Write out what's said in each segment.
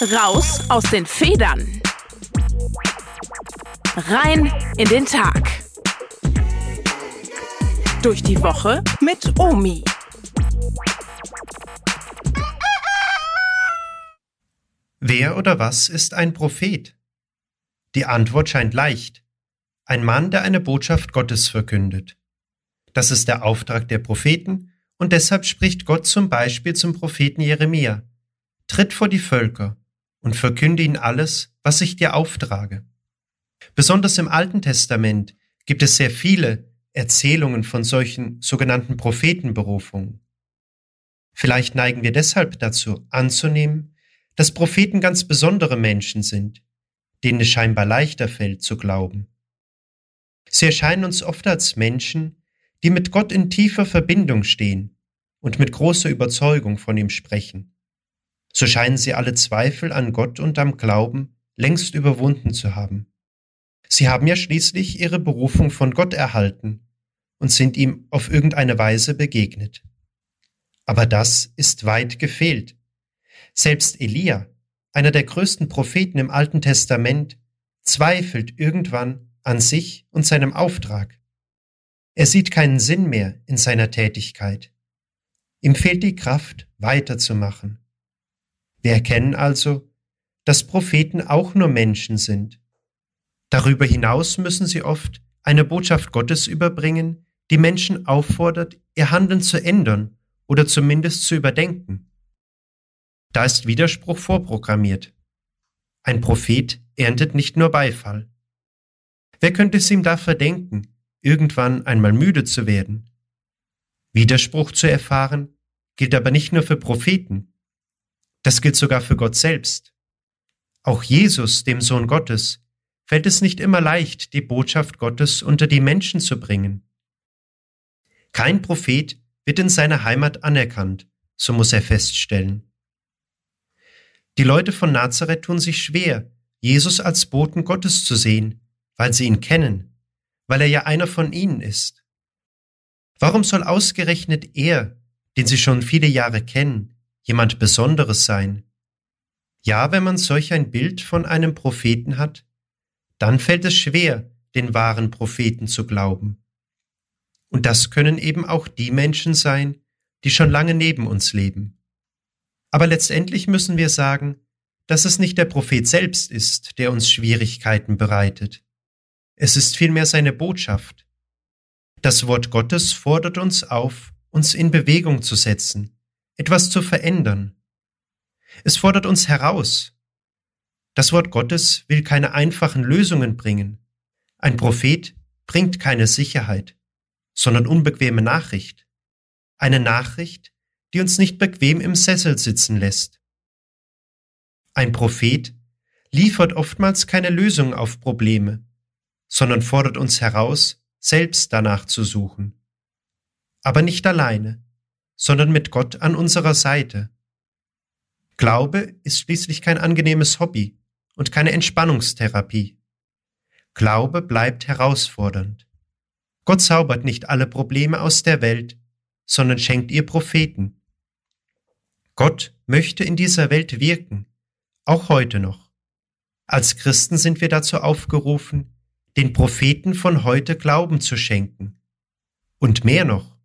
Raus aus den Federn. Rein in den Tag. Durch die Woche mit Omi. Wer oder was ist ein Prophet? Die Antwort scheint leicht. Ein Mann, der eine Botschaft Gottes verkündet. Das ist der Auftrag der Propheten, und deshalb spricht Gott zum Beispiel zum Propheten Jeremia. Tritt vor die Völker und verkünde ihnen alles, was ich dir auftrage. Besonders im Alten Testament gibt es sehr viele Erzählungen von solchen sogenannten Prophetenberufungen. Vielleicht neigen wir deshalb dazu anzunehmen, dass Propheten ganz besondere Menschen sind, denen es scheinbar leichter fällt zu glauben. Sie erscheinen uns oft als Menschen, die mit Gott in tiefer Verbindung stehen und mit großer Überzeugung von ihm sprechen. So scheinen sie alle Zweifel an Gott und am Glauben längst überwunden zu haben. Sie haben ja schließlich ihre Berufung von Gott erhalten und sind ihm auf irgendeine Weise begegnet. Aber das ist weit gefehlt. Selbst Elia, einer der größten Propheten im Alten Testament, zweifelt irgendwann an sich und seinem Auftrag. Er sieht keinen Sinn mehr in seiner Tätigkeit. Ihm fehlt die Kraft, weiterzumachen. Wir erkennen also, dass Propheten auch nur Menschen sind. Darüber hinaus müssen sie oft eine Botschaft Gottes überbringen, die Menschen auffordert, ihr Handeln zu ändern oder zumindest zu überdenken. Da ist Widerspruch vorprogrammiert. Ein Prophet erntet nicht nur Beifall. Wer könnte es ihm da verdenken, irgendwann einmal müde zu werden? Widerspruch zu erfahren gilt aber nicht nur für Propheten, das gilt sogar für Gott selbst. Auch Jesus, dem Sohn Gottes, fällt es nicht immer leicht, die Botschaft Gottes unter die Menschen zu bringen. Kein Prophet wird in seiner Heimat anerkannt, so muss er feststellen. Die Leute von Nazareth tun sich schwer, Jesus als Boten Gottes zu sehen, weil sie ihn kennen, weil er ja einer von ihnen ist. Warum soll ausgerechnet er, den sie schon viele Jahre kennen, jemand Besonderes sein? Ja, wenn man solch ein Bild von einem Propheten hat, dann fällt es schwer, den wahren Propheten zu glauben. Und das können eben auch die Menschen sein, die schon lange neben uns leben. Aber letztendlich müssen wir sagen, dass es nicht der Prophet selbst ist, der uns Schwierigkeiten bereitet. Es ist vielmehr seine Botschaft. Das Wort Gottes fordert uns auf, uns in Bewegung zu setzen, etwas zu verändern. Es fordert uns heraus. Das Wort Gottes will keine einfachen Lösungen bringen. Ein Prophet bringt keine Sicherheit sondern unbequeme Nachricht. Eine Nachricht, die uns nicht bequem im Sessel sitzen lässt. Ein Prophet liefert oftmals keine Lösung auf Probleme, sondern fordert uns heraus, selbst danach zu suchen. Aber nicht alleine, sondern mit Gott an unserer Seite. Glaube ist schließlich kein angenehmes Hobby und keine Entspannungstherapie. Glaube bleibt herausfordernd. Gott zaubert nicht alle Probleme aus der Welt, sondern schenkt ihr Propheten. Gott möchte in dieser Welt wirken, auch heute noch. Als Christen sind wir dazu aufgerufen, den Propheten von heute Glauben zu schenken. Und mehr noch,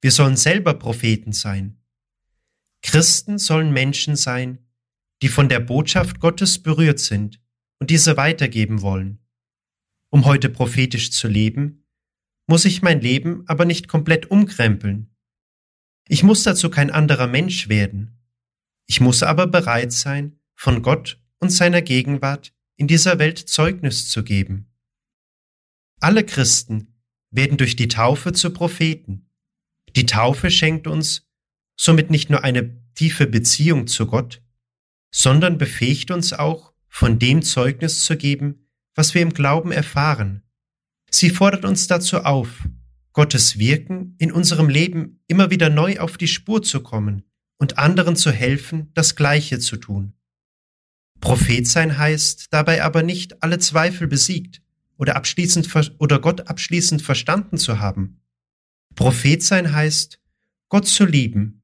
wir sollen selber Propheten sein. Christen sollen Menschen sein, die von der Botschaft Gottes berührt sind und diese weitergeben wollen. Um heute prophetisch zu leben, muss ich mein Leben aber nicht komplett umkrempeln. Ich muss dazu kein anderer Mensch werden. Ich muss aber bereit sein, von Gott und seiner Gegenwart in dieser Welt Zeugnis zu geben. Alle Christen werden durch die Taufe zu Propheten. Die Taufe schenkt uns somit nicht nur eine tiefe Beziehung zu Gott, sondern befähigt uns auch, von dem Zeugnis zu geben, was wir im Glauben erfahren Sie fordert uns dazu auf, Gottes Wirken in unserem Leben immer wieder neu auf die Spur zu kommen und anderen zu helfen, das Gleiche zu tun. Prophet sein heißt dabei aber nicht alle Zweifel besiegt oder abschließend oder Gott abschließend verstanden zu haben. Prophet sein heißt, Gott zu lieben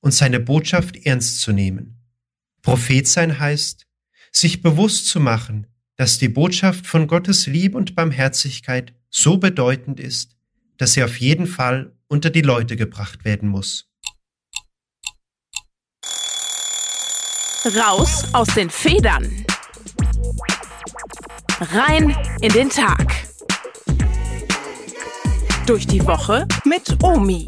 und seine Botschaft ernst zu nehmen. Prophet sein heißt, sich bewusst zu machen, dass die Botschaft von Gottes Liebe und Barmherzigkeit so bedeutend ist, dass sie auf jeden Fall unter die Leute gebracht werden muss. Raus aus den Federn. Rein in den Tag. Durch die Woche mit Omi.